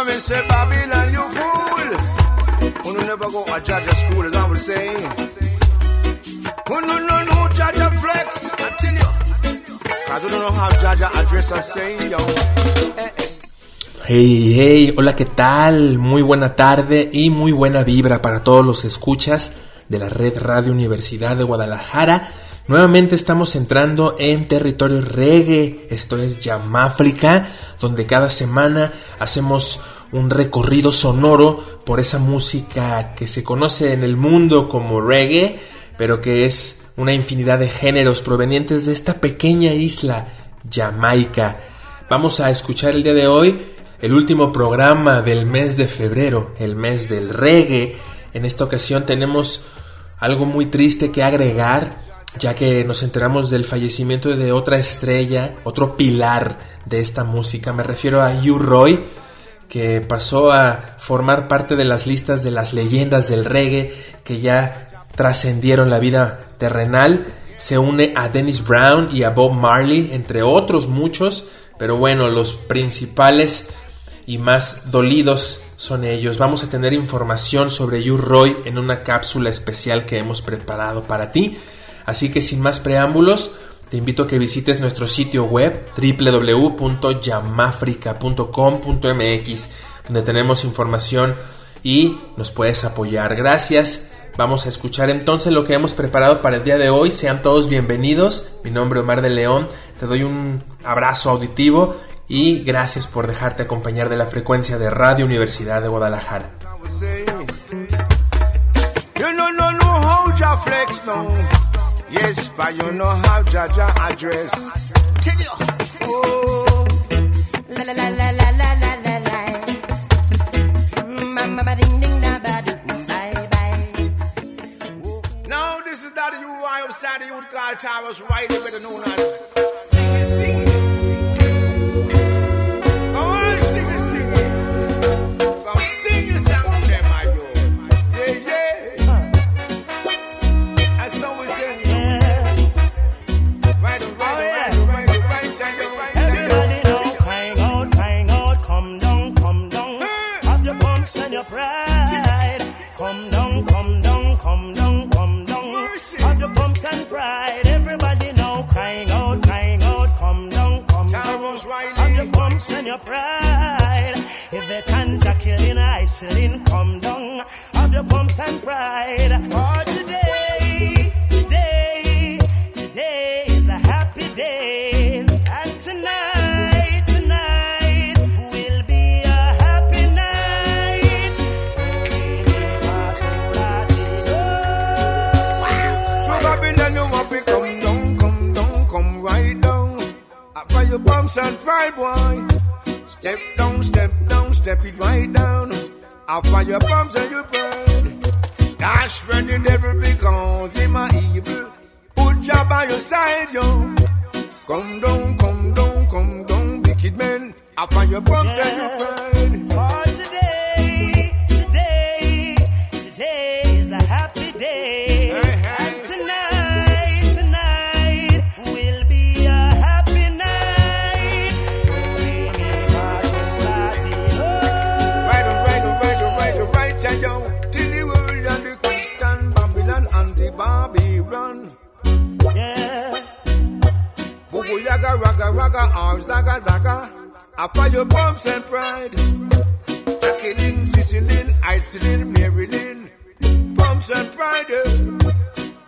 Say I I. I eh. Hey, hey, hola, ¿qué tal? Muy buena tarde y muy buena vibra para todos los escuchas de la Red Radio Universidad de Guadalajara. Nuevamente estamos entrando en territorio reggae, esto es Yamáfrica, donde cada semana hacemos un recorrido sonoro por esa música que se conoce en el mundo como reggae, pero que es una infinidad de géneros provenientes de esta pequeña isla, Jamaica. Vamos a escuchar el día de hoy el último programa del mes de febrero, el mes del reggae. En esta ocasión tenemos algo muy triste que agregar, ya que nos enteramos del fallecimiento de otra estrella, otro pilar de esta música. Me refiero a Hugh Roy, que pasó a formar parte de las listas de las leyendas del reggae que ya trascendieron la vida terrenal. Se une a Dennis Brown y a Bob Marley, entre otros muchos, pero bueno, los principales y más dolidos son ellos. Vamos a tener información sobre Yu Roy en una cápsula especial que hemos preparado para ti. Así que sin más preámbulos, te invito a que visites nuestro sitio web www.yamafrica.com.mx donde tenemos información y nos puedes apoyar. Gracias. Vamos a escuchar entonces lo que hemos preparado para el día de hoy. Sean todos bienvenidos. Mi nombre es Omar de León. Te doy un abrazo auditivo y gracias por dejarte acompañar de la frecuencia de Radio Universidad de Guadalajara. Yes, but you know how Jaja address. Oh, la la la la la la la la mm, la. Mama ding ding da ba bye bye. Now this is that you why upside you would call towers right with the known as. Sing, sing. Isolating, come down. Have your bumps and pride. For today, today, today is a happy day. And tonight, tonight will be a happy night. So Babylon, you want to come down, come down, come right down. For your bumps and pride, boy. Step down, step down, step it right down. For your bumps and your pride. Dash when the devil becomes him a evil. Put job by your side, yo. Come down, come down, come down, wicked men. Up for your bumps and your pride. For oh, today, today, today is a happy day. Boo yaga raga raga or zaga zaga. I fire bombs and pride. Jacqueline, Sicilin, Icelin, Marilyn. Bombs and pride. Eh.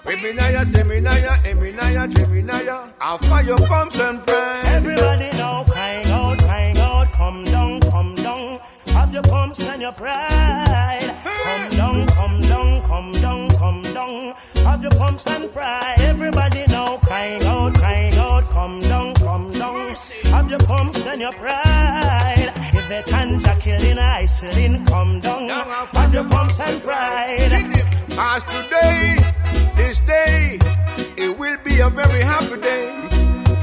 Feminaya, Seminaya, Eminaya, Geminaya. I fire bombs and pride. Everybody now crying out, crying out, come down, come down. Have your pumps and your pride. Come down, come down, come down, come down. Have your pumps and pride. Everybody now crying out, crying come down, come down. Have your pumps and your pride. If they can't killing, isolating, come down. Have your pumps and pride. As today, this day, it will be a very happy day.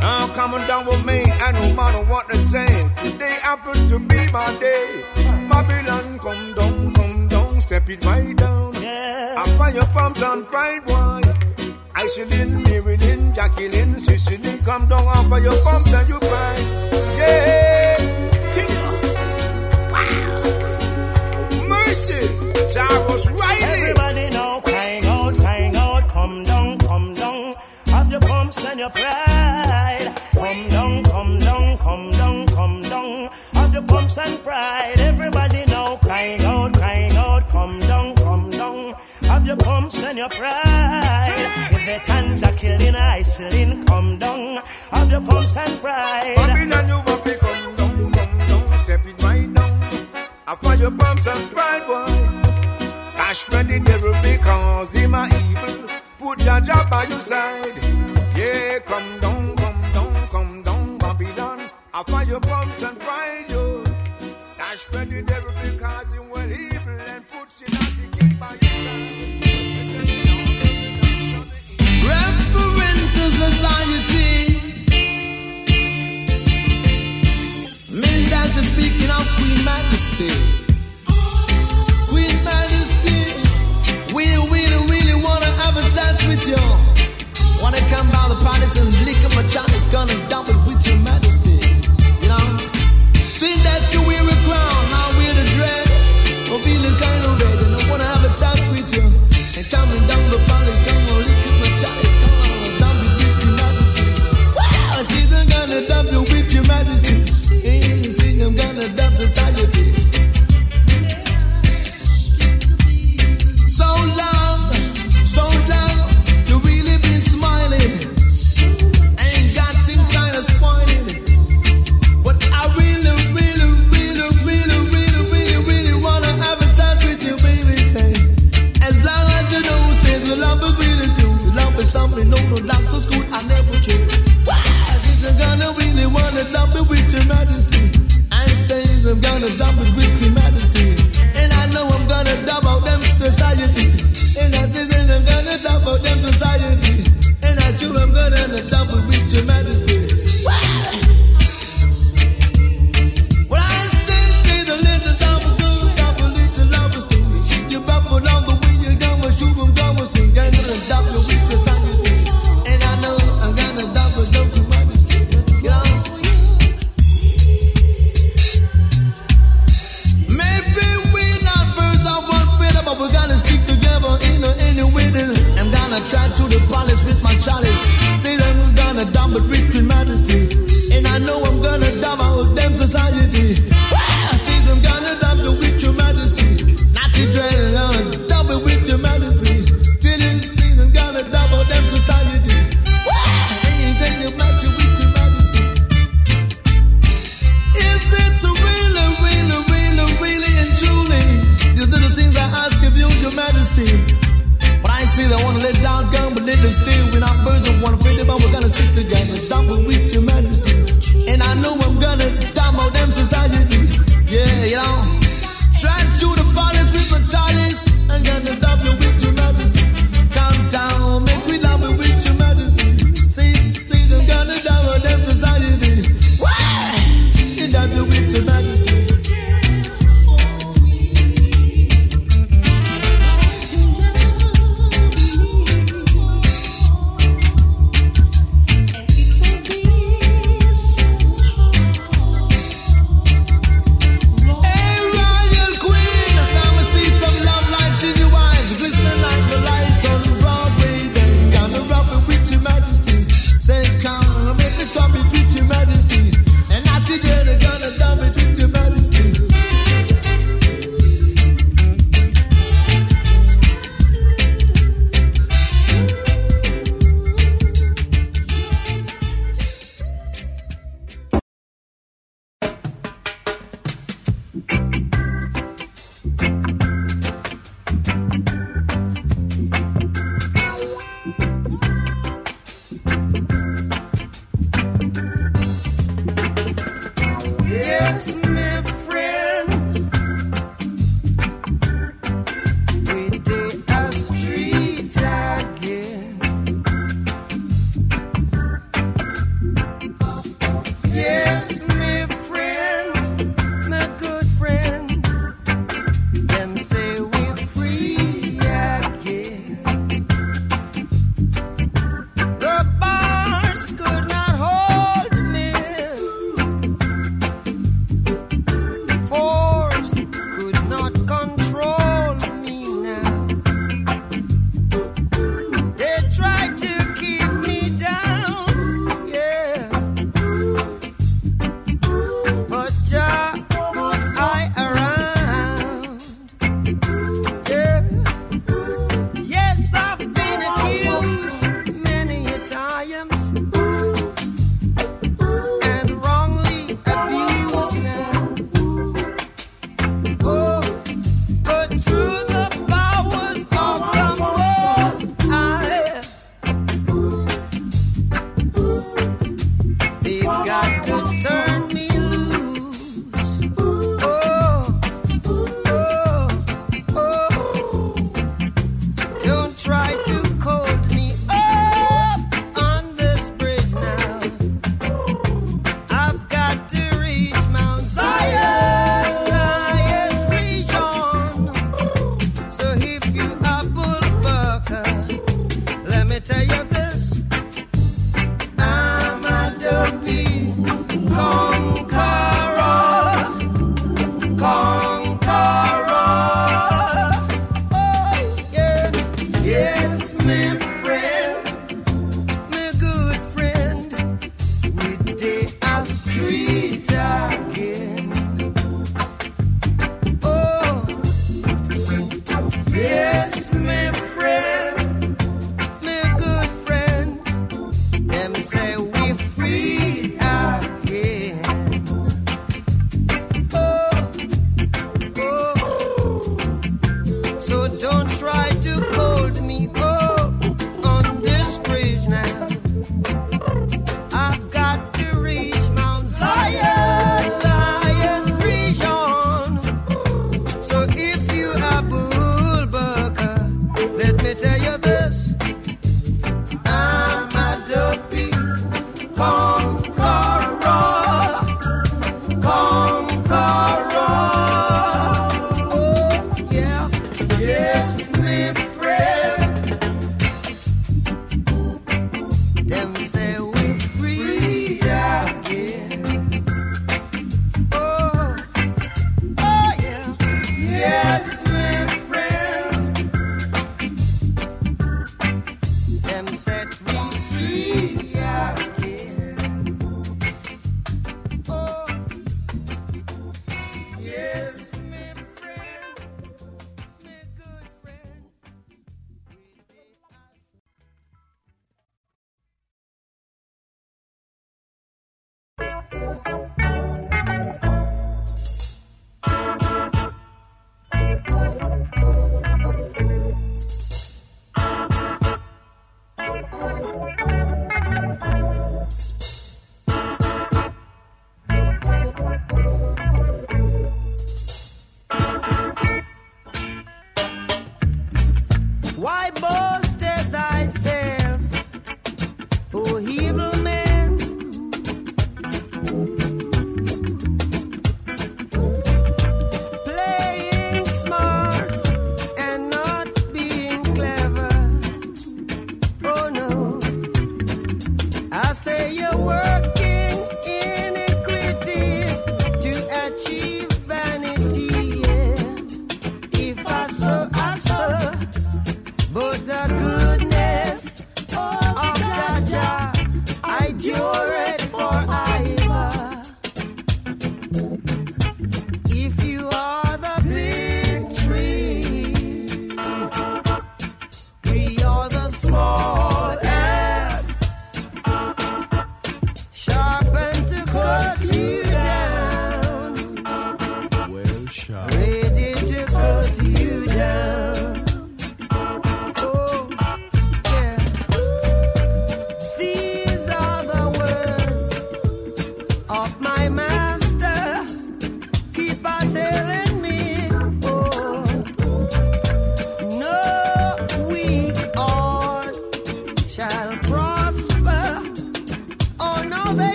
I'm coming down with me, and no matter what they say, today happens to be my day. Babylon, come down, come down, step it right down. Yeah. I fire pumps and pride wine. Iceline, Marilyn, Jacqueline, Sicily, come down off of your pumps and you cry. Yeah, Tigger. Wow. Mercy, Jarvis Riley. Everybody now crying out, crying out, come down, come down, off your pumps and your pride. Come down, come down, come down, come down, off your pumps and pride. Everybody now crying out, crying out, come down, come down, off your pumps and your pride the tanja killing Iceland come down of your pumps and pride. Babylon, you will be come down, come down, step it right down. I After your pumps and pride, boy. Cash for the devil because he my evil. Put your job by your side. Yeah, come down, come down, come down, Babylon. After your pumps and pride, yo. Cash for the devil because he well evil and put you nasty by your side. society means that you're speaking of Queen Majesty. Queen Majesty, we really, really wanna have a with you. Wanna come by the palace and lick up my chalice, gonna dump it with your Majesty.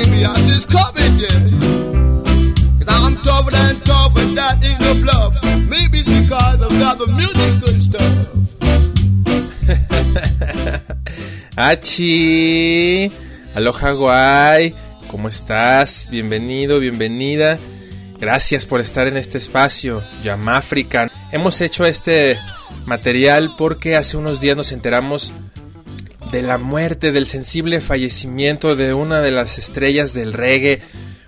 Baby, I just cup it, yeah. Cause I'm tougher than tough and that ain't no bluff. Maybe it's because I've got the musical stuff. Achi, aloha guay, ¿cómo estás? Bienvenido, bienvenida. Gracias por estar en este espacio, Yamáfrica. Hemos hecho este material porque hace unos días nos enteramos de la muerte, del sensible fallecimiento de una de las estrellas del reggae,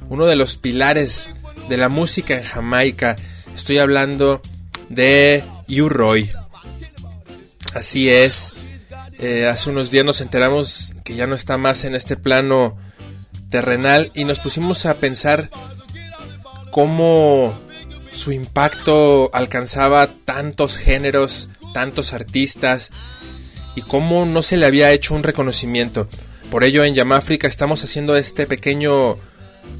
uno de los pilares de la música en Jamaica. Estoy hablando de U-Roy. Así es. Eh, hace unos días nos enteramos que ya no está más en este plano terrenal y nos pusimos a pensar cómo su impacto alcanzaba tantos géneros, tantos artistas y cómo no se le había hecho un reconocimiento. Por ello en Yamáfrica estamos haciendo este pequeño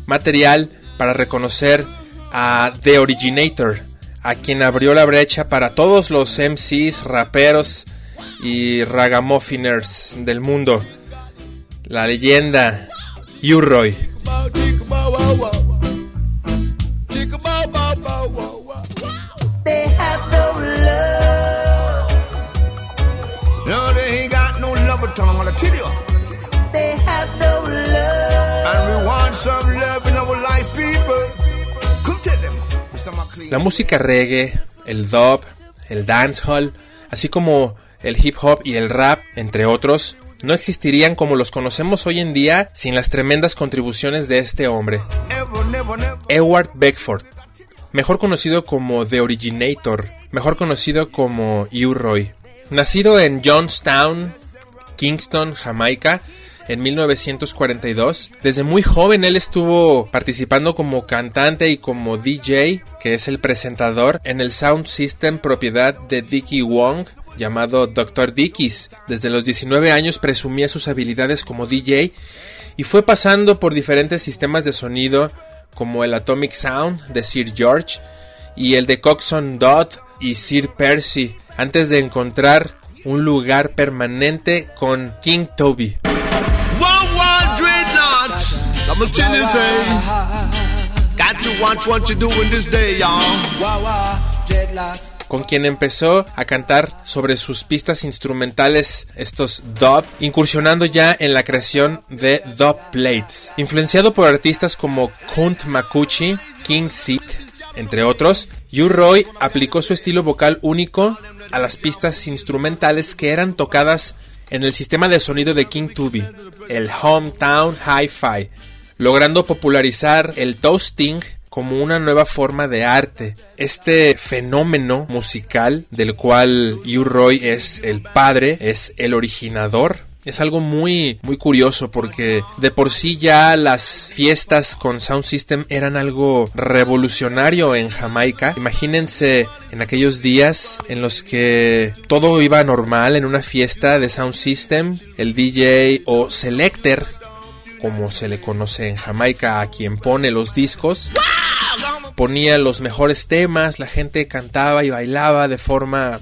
material para reconocer a The Originator, a quien abrió la brecha para todos los MCs, raperos y ragamuffiners del mundo. La leyenda U-Roy. La música reggae, el dub, el dancehall, así como el hip hop y el rap, entre otros, no existirían como los conocemos hoy en día sin las tremendas contribuciones de este hombre. Edward Beckford, mejor conocido como The Originator, mejor conocido como U-Roy. Nacido en Johnstown, Kingston, Jamaica, en 1942. Desde muy joven él estuvo participando como cantante y como DJ, que es el presentador, en el Sound System propiedad de Dickie Wong, llamado Dr. Dickies. Desde los 19 años presumía sus habilidades como DJ y fue pasando por diferentes sistemas de sonido como el Atomic Sound de Sir George y el de Coxon Dodd y Sir Percy antes de encontrar un lugar permanente con King Toby. One one dreadnoughts. I'm gonna tell you, say, got to watch what you doing this day, y'all. con quien empezó a cantar sobre sus pistas instrumentales, estos dub, incursionando ya en la creación de dub plates. Influenciado por artistas como Kunt Makuchi, King Seat, entre otros, U-Roy aplicó su estilo vocal único a las pistas instrumentales que eran tocadas en el sistema de sonido de King Tubby, el Hometown Hi-Fi, logrando popularizar el toasting como una nueva forma de arte. Este fenómeno musical del cual U-Roy es el padre, es el originador. Es algo muy muy curioso porque de por sí ya las fiestas con Sound System eran algo revolucionario en Jamaica. Imagínense en aquellos días en los que todo iba normal en una fiesta de Sound System, el DJ o selector como se le conoce en Jamaica a quien pone los discos, ponía los mejores temas, la gente cantaba y bailaba de forma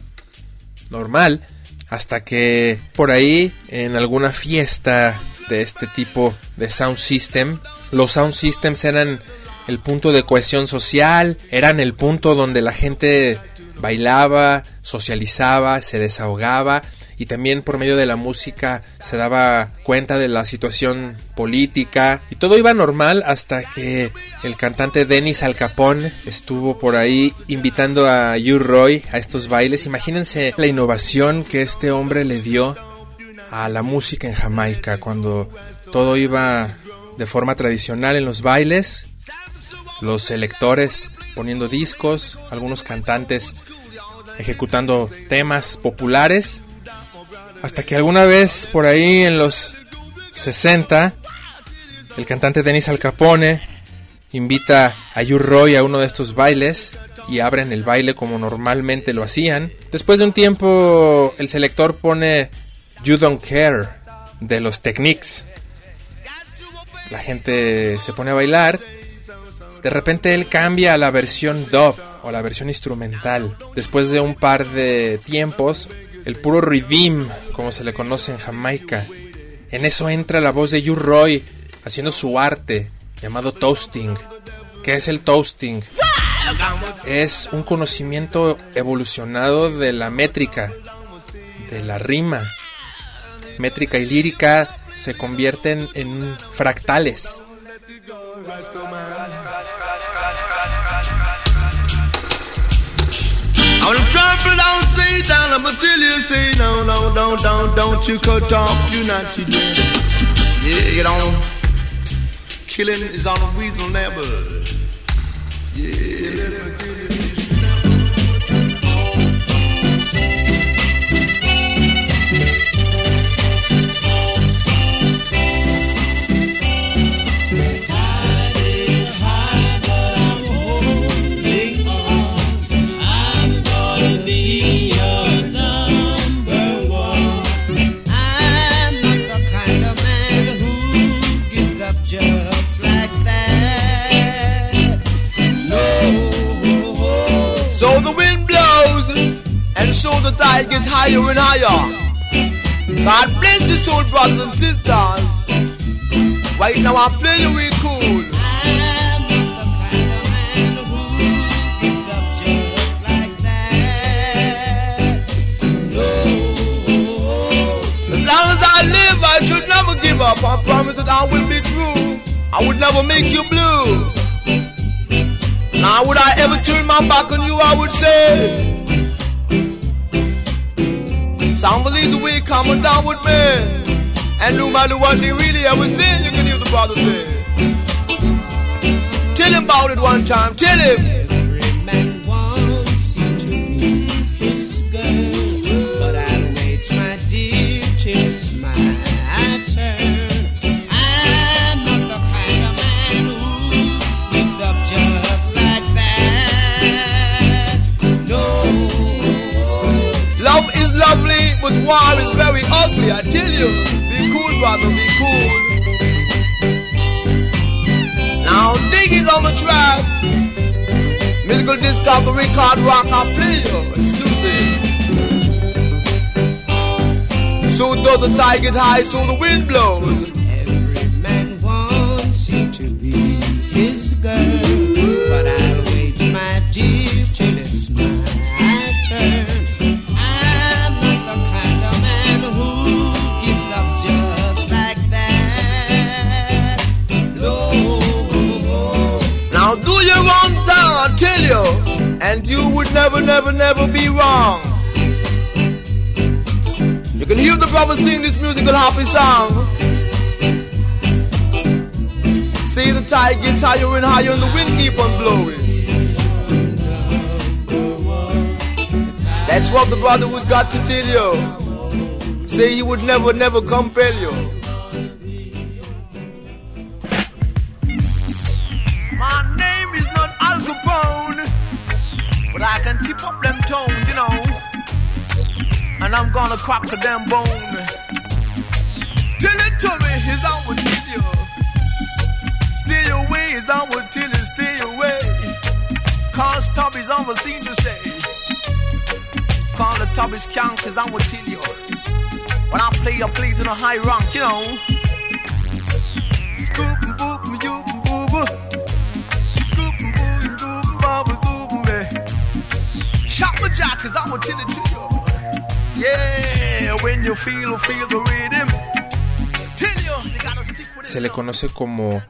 normal, hasta que por ahí en alguna fiesta de este tipo de sound system, los sound systems eran el punto de cohesión social, eran el punto donde la gente bailaba, socializaba, se desahogaba y también por medio de la música se daba cuenta de la situación política y todo iba normal hasta que el cantante Dennis Al estuvo por ahí invitando a U-Roy a estos bailes. Imagínense la innovación que este hombre le dio a la música en Jamaica cuando todo iba de forma tradicional en los bailes los selectores poniendo discos, algunos cantantes ejecutando temas populares, hasta que alguna vez por ahí en los 60, el cantante Denis Al Capone invita a Yu Roy a uno de estos bailes y abren el baile como normalmente lo hacían. Después de un tiempo, el selector pone You Don't Care de los Techniques. La gente se pone a bailar. De repente él cambia a la versión dub o la versión instrumental. Después de un par de tiempos, el puro rhythm, como se le conoce en Jamaica. En eso entra la voz de You Roy haciendo su arte llamado toasting. ¿Qué es el toasting? Es un conocimiento evolucionado de la métrica, de la rima. Métrica y lírica se convierten en fractales. I wanna trample down, down, I'ma tell you, say no, no, don't, don't, don't you cut off, you not you did. Yeah, get on. Killing is unreasonable. Yeah, and so the tide gets higher and higher. God bless your soul, brothers and sisters. Right now I'm playing real cool. I'm not the kind of man who gives up just like that. No. As long as I live, I should never give up. I promise that I will be true. I would never make you blue. Now, would I ever turn my back on you? I would say. Some believe the way coming down with me. And no matter what they really ever say, you can hear the brother say. Tell him about it one time. Tell him. But war is very ugly. I tell you, be cool, brother, be cool. Now dig it on the track. Musical discovery card rock I play you exclusive. So does the tide get high, so the wind blows. You, and you would never, never, never be wrong. You can hear the brother sing this musical happy song. See the tide gets higher and higher and the wind keep on blowing. That's what the brotherhood got to tell you. Say he would never, never compel you. And I'm gonna crack a damn bone. Tell it to me, is I would tell you. Stay away, is I would tell you, stay away. Cause Tubby's scene to say. Call the Tubby's count, cause I would tell you. When I play, I play to the high rank, you know. Scoop and boop and you and boo. Scoop and boo and doop and bubba doop and. Shot my jack, cause I will tell it to you. Se le conoce como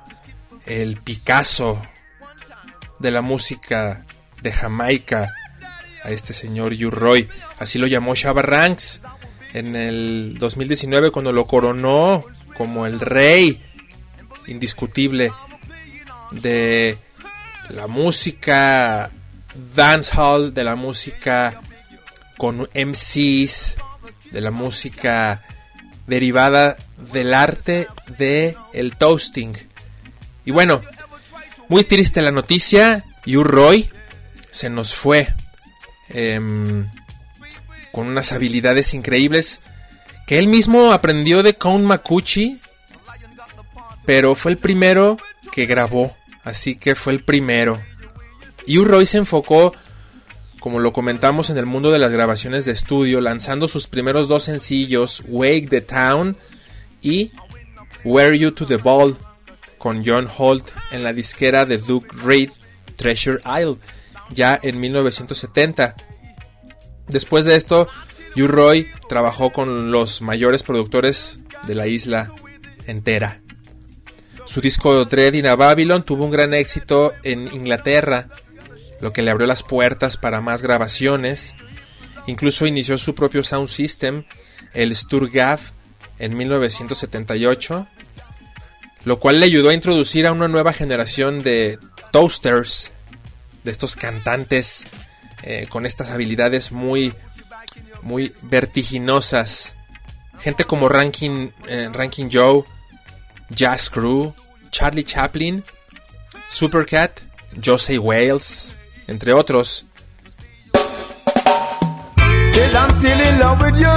el Picasso de la música de Jamaica a este señor Yu Roy. Así lo llamó Shabba Ranks en el 2019 cuando lo coronó como el rey indiscutible de la música dancehall, de la música con MCs, de la música derivada del arte de el toasting. Y bueno, muy triste la noticia, Yu Roy se nos fue em, con unas habilidades increíbles que él mismo aprendió de Count Makuchi, pero fue el primero que grabó, así que fue el primero. Yu Roy se enfocó, como lo comentamos en el mundo de las grabaciones de estudio, lanzando sus primeros dos sencillos, Wake the Town y Were You to the Ball, con John Holt en la disquera de Duke Reid, Treasure Isle, ya en 1970. Después de esto, Yu Roy trabajó con los mayores productores de la isla entera. Su disco Dread in a Babylon tuvo un gran éxito en Inglaterra, lo que le abrió las puertas para más grabaciones. Incluso inició su propio sound system, el Sturgav, en 1978, lo cual le ayudó a introducir a una nueva generación de toasters, de estos cantantes eh, con estas habilidades muy, muy vertiginosas. Gente como Ranking, eh, Ranking Joe, Jazz Crew, Charlie Chaplin, Supercat, Josie Wales, entre otros. Says I'm still in love with you.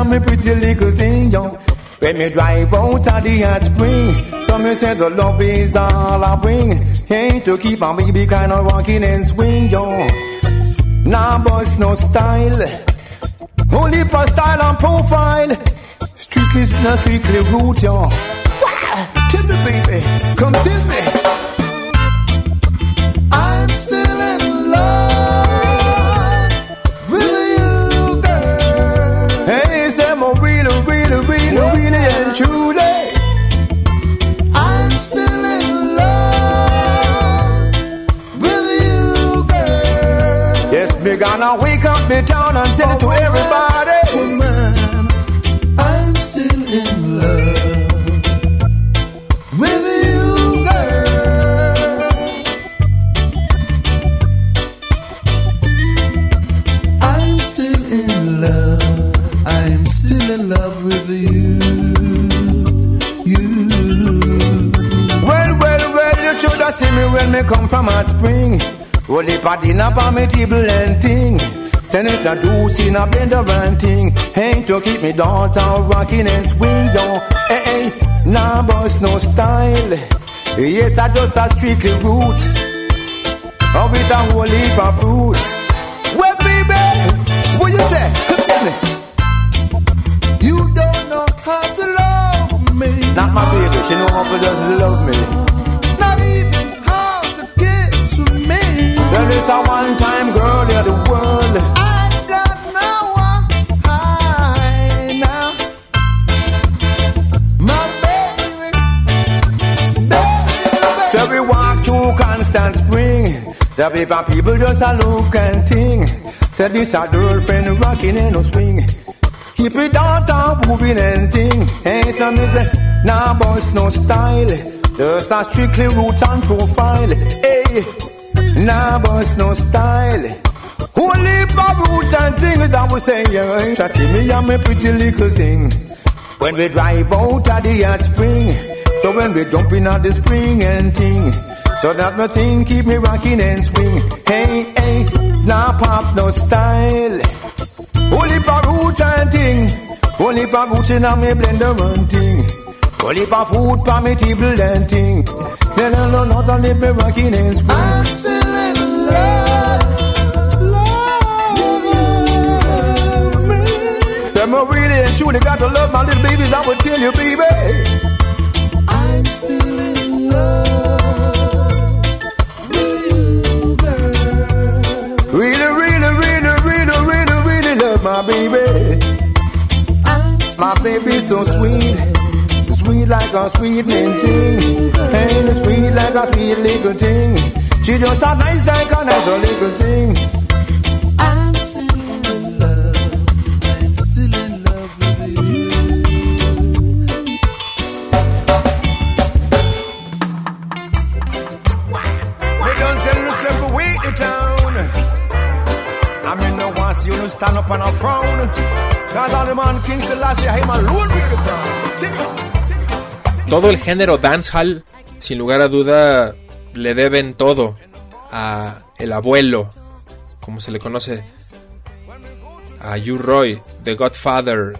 Seen me pretty little thing, yo. When me drive out of the hot spring, so me say the love is all I bring. Ain't to keep my baby kind of walking and swing, yo. Nah, boss, no style. Only for style and profile. Strictly, no strictly root, yo. Wah! Tell me, baby, come tell gonna wake up the town and tell it to everybody. Woman, I'm still in love with you, girl. I'm still in love. I'm still in love with you. You. Well, well, well, you should have seen me when me come from a spring. Roll it a dinner for me and thing. Send it a juice in a blender and thing. Ain't to keep me daughter rocking and swing, yo. Hey, eh, hey, nah, boss, no style. Yes, I just a strictly root. Or with a whole heap of fruit. Well, baby, what you say? You don't know how to love me. Not my baby, she know how to just love me. There is a one time girl in the world. I don't know why now. My baby, baby, So we walk through constant spring. So people, people just a look and think. Say this a girlfriend rocking in a swing. Keep it down, down, moving and thing. Hey, some is a nah boss, no style. Just a strictly roots and profile. Hey, nah boss, no style. Only for roots and things I was saying. Yeah, see me and my pretty little thing. When we drive out of the hot spring, so when we jump in at the spring and thing, so that my thing keep me rocking and swing. Hey, hey, now pop no style. Only for roots Whole heap of roots and I'm a blender and thing. Heap of food me table and thing. Then I know not only me working in spring. Truly got to love my little babies. I will tell you, baby. I'm still in love with you, girl. Really, really, really, really, really, really love my baby. My baby so sweet, sweet like a sweet mint thing, and sweet like a sweet little thing. She just a nice like a nice little thing. Todo el género dancehall, sin lugar a duda, le deben todo a el abuelo, como se le conoce, a Hugh Roy, The Godfather,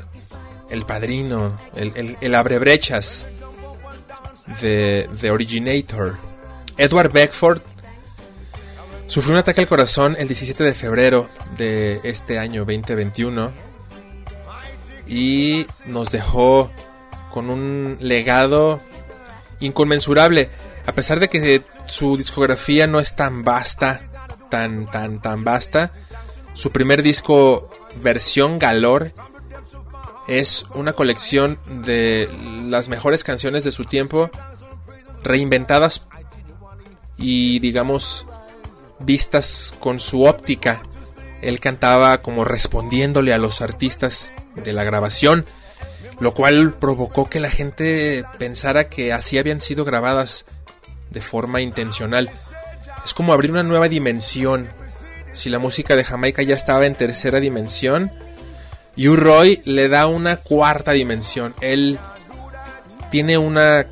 el padrino, el, el, el abrebrechas de The Originator. Edward Beckford sufrió un ataque al corazón el 17 de febrero de este año 2021 y nos dejó con un legado inconmensurable. A pesar de que su discografía no es tan vasta, tan, tan, tan vasta, su primer disco, versión Galor, es una colección de las mejores canciones de su tiempo, reinventadas y, digamos, vistas con su óptica. Él cantaba como respondiéndole a los artistas de la grabación, lo cual provocó que la gente pensara que así habían sido grabadas de forma intencional. Es como abrir una nueva dimensión. Si la música de Jamaica ya estaba en tercera dimensión, U Roy le da una cuarta dimensión. Él tiene una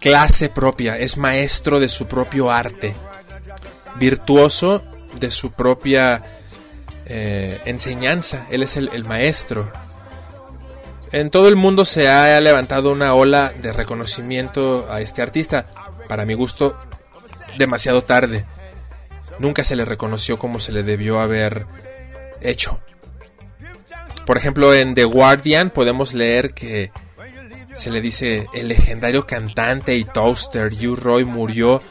clase propia, es maestro de su propio arte, virtuoso de su propia eh, enseñanza. Él es el, maestro. En todo el mundo se ha levantado una ola de reconocimiento a este artista. Para mi gusto, demasiado tarde. Nunca se le reconoció como se le debió haber hecho. Por ejemplo, en The Guardian podemos leer que se le dice el legendario cantante y toaster Hugh Roy murió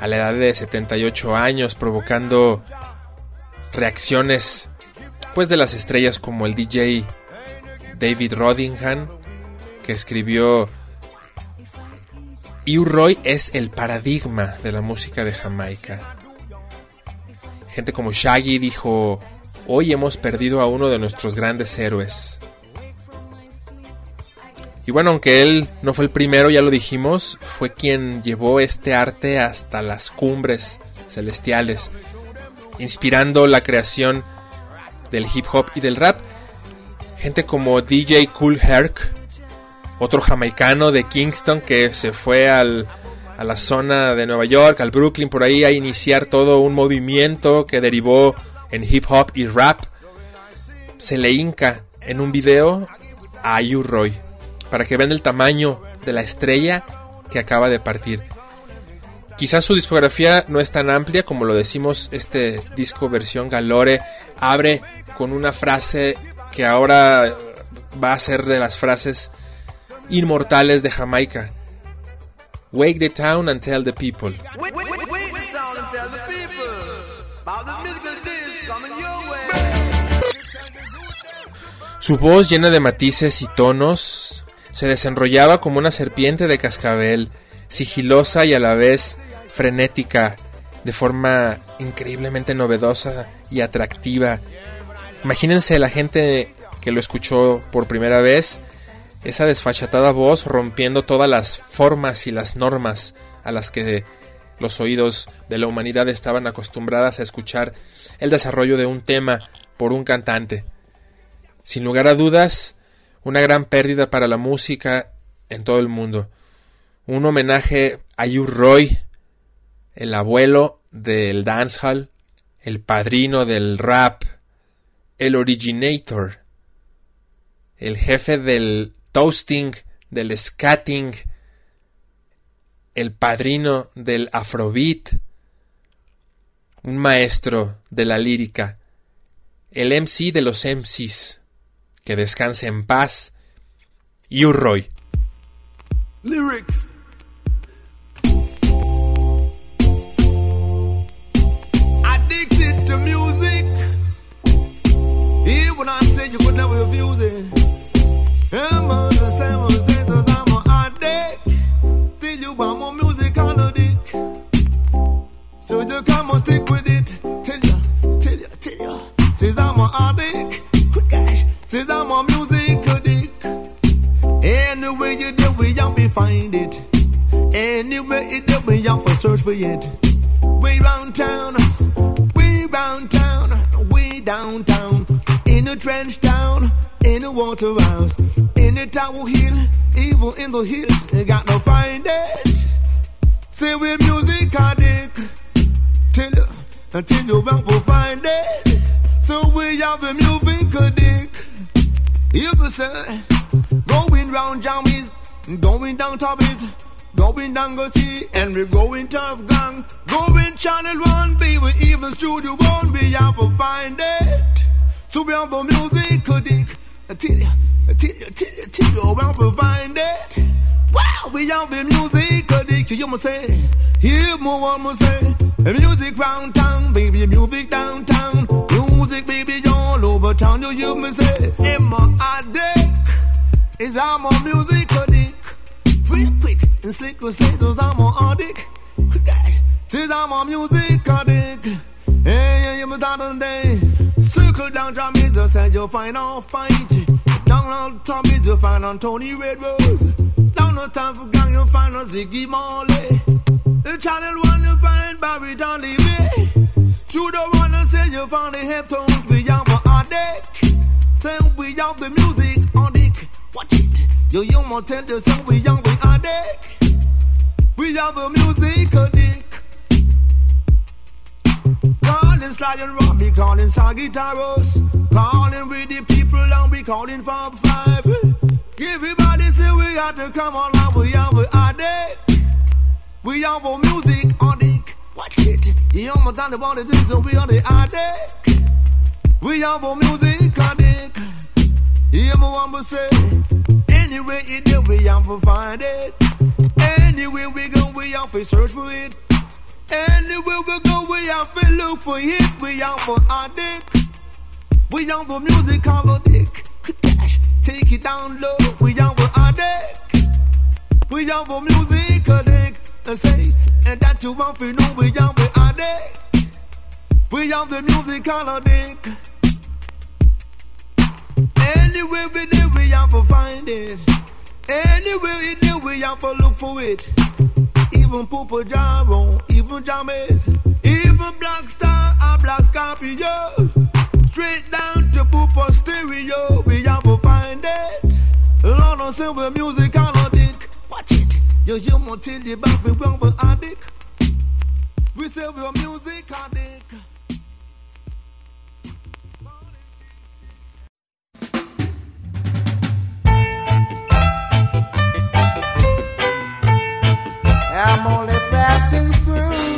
a la edad de 78 años provocando reacciones pues de las estrellas como el DJ David Rodingham que escribió Hugh Roy es el paradigma de la música de Jamaica. Gente como Shaggy dijo, hoy hemos perdido a uno de nuestros grandes héroes. Y bueno, aunque él no fue el primero, ya lo dijimos, fue quien llevó este arte hasta las cumbres celestiales, inspirando la creación del hip hop y del rap. Gente como DJ Cool Herc, otro jamaicano de Kingston que se fue al, a la zona de Nueva York, al Brooklyn, por ahí a iniciar todo un movimiento que derivó en hip hop y rap. Se le hinca en un video a U Roy para que vean el tamaño de la estrella que acaba de partir. Quizás su discografía no es tan amplia como lo decimos, este disco versión Galore abre con una frase que ahora va a ser de las frases inmortales de Jamaica. Wake the town and tell the people. Wait, wait, wait, wait the town and tell the people about the musical disc coming your way. Su voz llena de matices y tonos se desenrollaba como una serpiente de cascabel, sigilosa y a la vez frenética, de forma increíblemente novedosa y atractiva. Imagínense la gente que lo escuchó por primera vez, esa desfachatada voz rompiendo todas las formas y las normas a las que los oídos de la humanidad estaban acostumbradas a escuchar el desarrollo de un tema por un cantante. Sin lugar a dudas, una gran pérdida para la música en todo el mundo. Un homenaje a Hugh Roy, el abuelo del dancehall, el padrino del rap, el originator, el jefe del toasting, del scatting, el padrino del afrobeat, un maestro de la lírica, el MC de los MCs, que descanse en paz, y Roy. Lyrics. Addicted to music. When I you could never refuse it. I'm the same I'm addict. You music on the dick. So you come and stick with it. Tell ya, tell ya, tell ya. I'm addict. Says I'm a music addict. Anyway you do we young we find it. Anyway you do we young for search for it. Way round town, way round town, way downtown. In the trench town, in the water house, in the tower hill, even in the hills, you got to find it. Say we music addict, till until you want to find it. So we have a music addict. Can say, going round jammies, going down toppies, going down go see, and we going tough gang, going channel one, baby, even studio one, we have to find it. So we have the music addict. I tell you, I tell you, I tell you, I you, we have to find it. Wow, we have the music addict. You must say, hear more one must say, music round town, baby, music downtown, over town. You hear me say, I addict? Is I'm a music addict? Real quick and slick with so I'm a addict. Quick says I'm a music addict. Hey, yeah, you must on day. Circle down, me, just say you'll find off fight. Down on top, you'll find on Tony Red Rose. Down no time for gang, you'll find on Ziggy Marley. The channel one, you'll find Barry Way. You don't wanna say you found the Heptones, we have a addict. Say we have the music on addict. Watch it. You young more tell you say we young, we addict. We have a music on addict. Calling Sly and Robbie, calling Sagittarius, calling with the people and we calling Fab Five. Everybody say we have to come on and we have a addict. We have a music on addict. Watch it. You I'm about do, so we are the addict. We have a music addict. Hear me one say. Anyway you do, we have to find it. Anywhere we go, we have to search for it. Anywhere we go, we have to look for it. We have for addict. We have for music addict. Take it down low. We have for addict. We have for music addict. I say, and that you want to know, we have for addict. We have the music addict. Anywhere we do, we have to find it. Anywhere we do, we have to look for it. Even Poopa Jaro, even James, even Black Star and Black Scorpio. Straight down to Poopa Stereo, we have to find it. Lord, don't say we're music addict. You hear me tell you about we wrong for addict. We say we're music addict. I'm only passing through.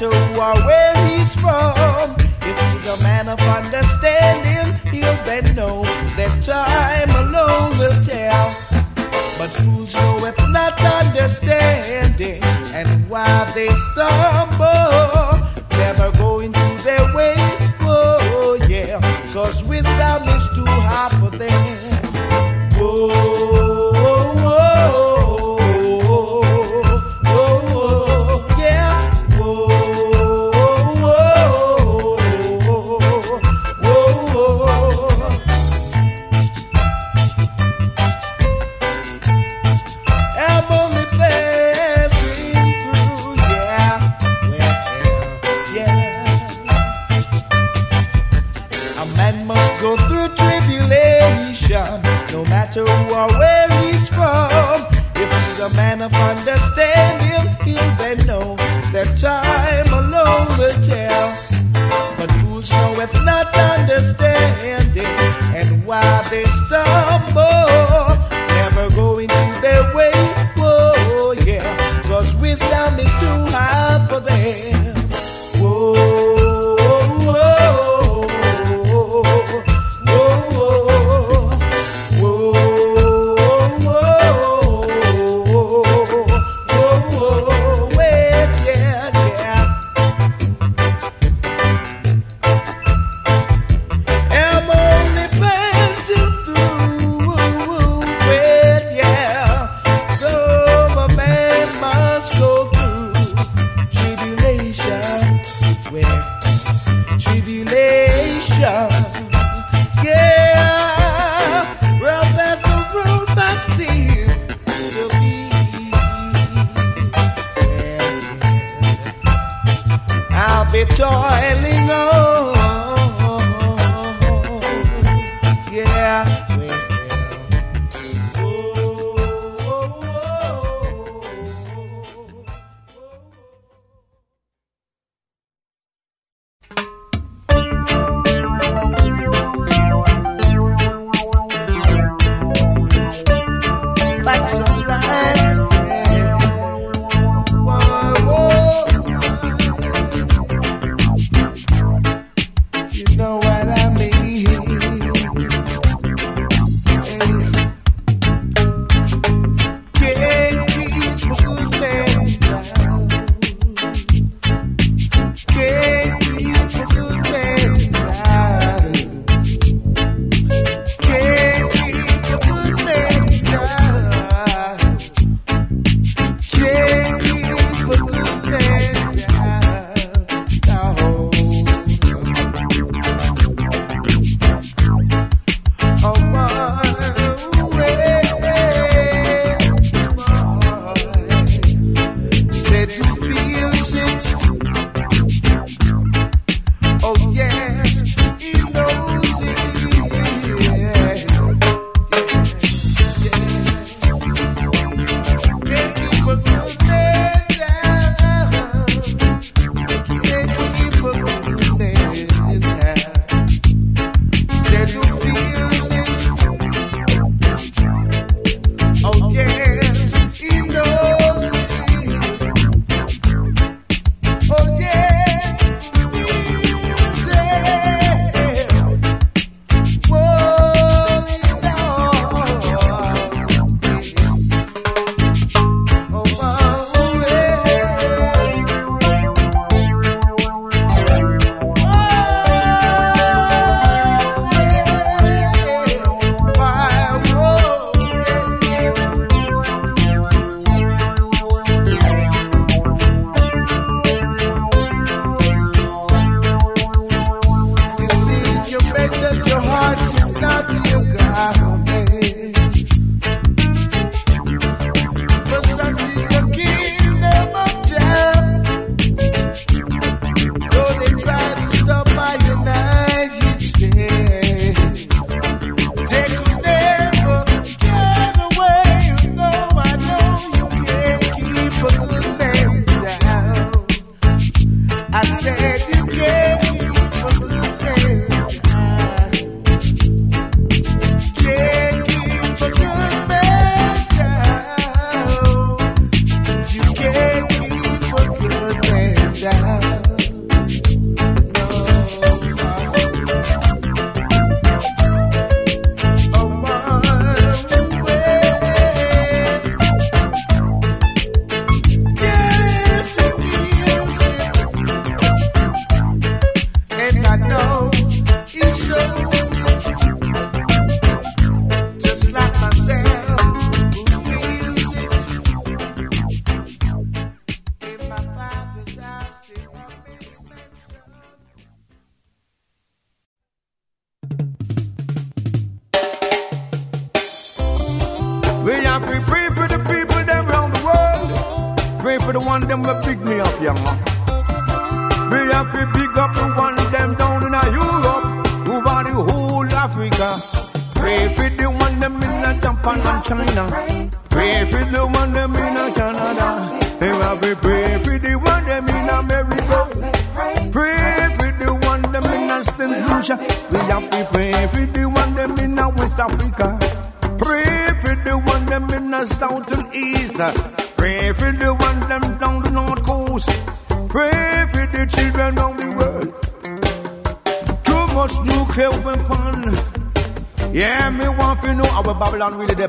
Matter who where he's from. If he's a man of understanding, he'll then know that time alone will tell. But fools know if not understanding, and why they stumble,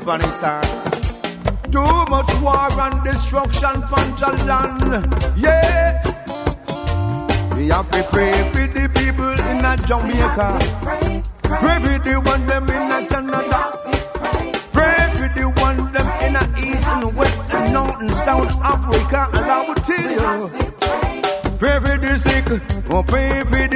Star. Too much war and destruction from the land. Yeah. We have to pray for the people in Jamaica. Pray for the one them in Canada. Pray for the one them in a East and West and North and South Africa. And I will tell you. Pray for the sick, or pray for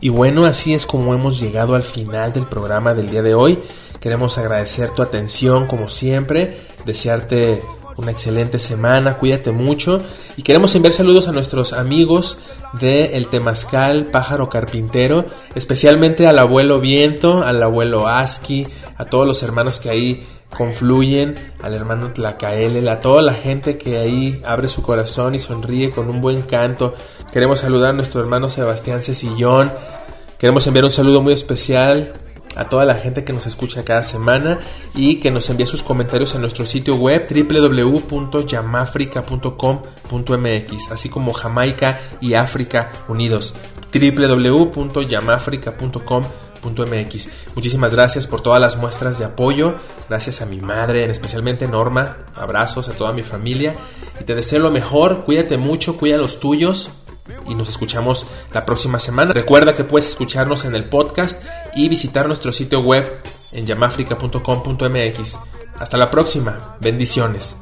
Y bueno, así es como hemos llegado al final del programa del día de hoy. Queremos agradecer tu atención como siempre, desearte una excelente semana, cuídate mucho y queremos enviar saludos a nuestros amigos de El Temazcal Pájaro Carpintero, especialmente al abuelo Viento, al abuelo Aski, a todos los hermanos que ahí confluyen, al hermano Tlacaele, a toda la gente que ahí abre su corazón y sonríe con un buen canto. Queremos saludar a nuestro hermano Sebastián Cecillón. Queremos enviar un saludo muy especial a toda la gente que nos escucha cada semana y que nos envía sus comentarios en nuestro sitio web www.yamafrica.com.mx, así como Jamaica y África unidos www.yamafrica.com.mx. Muchísimas gracias por todas las muestras de apoyo, gracias a mi madre, especialmente Norma, abrazos a toda mi familia y te deseo lo mejor, cuídate mucho, cuida a los tuyos y nos escuchamos la próxima semana. Recuerda que puedes escucharnos en el podcast y visitar nuestro sitio web en yamafrica.com.mx. Hasta la próxima. Bendiciones.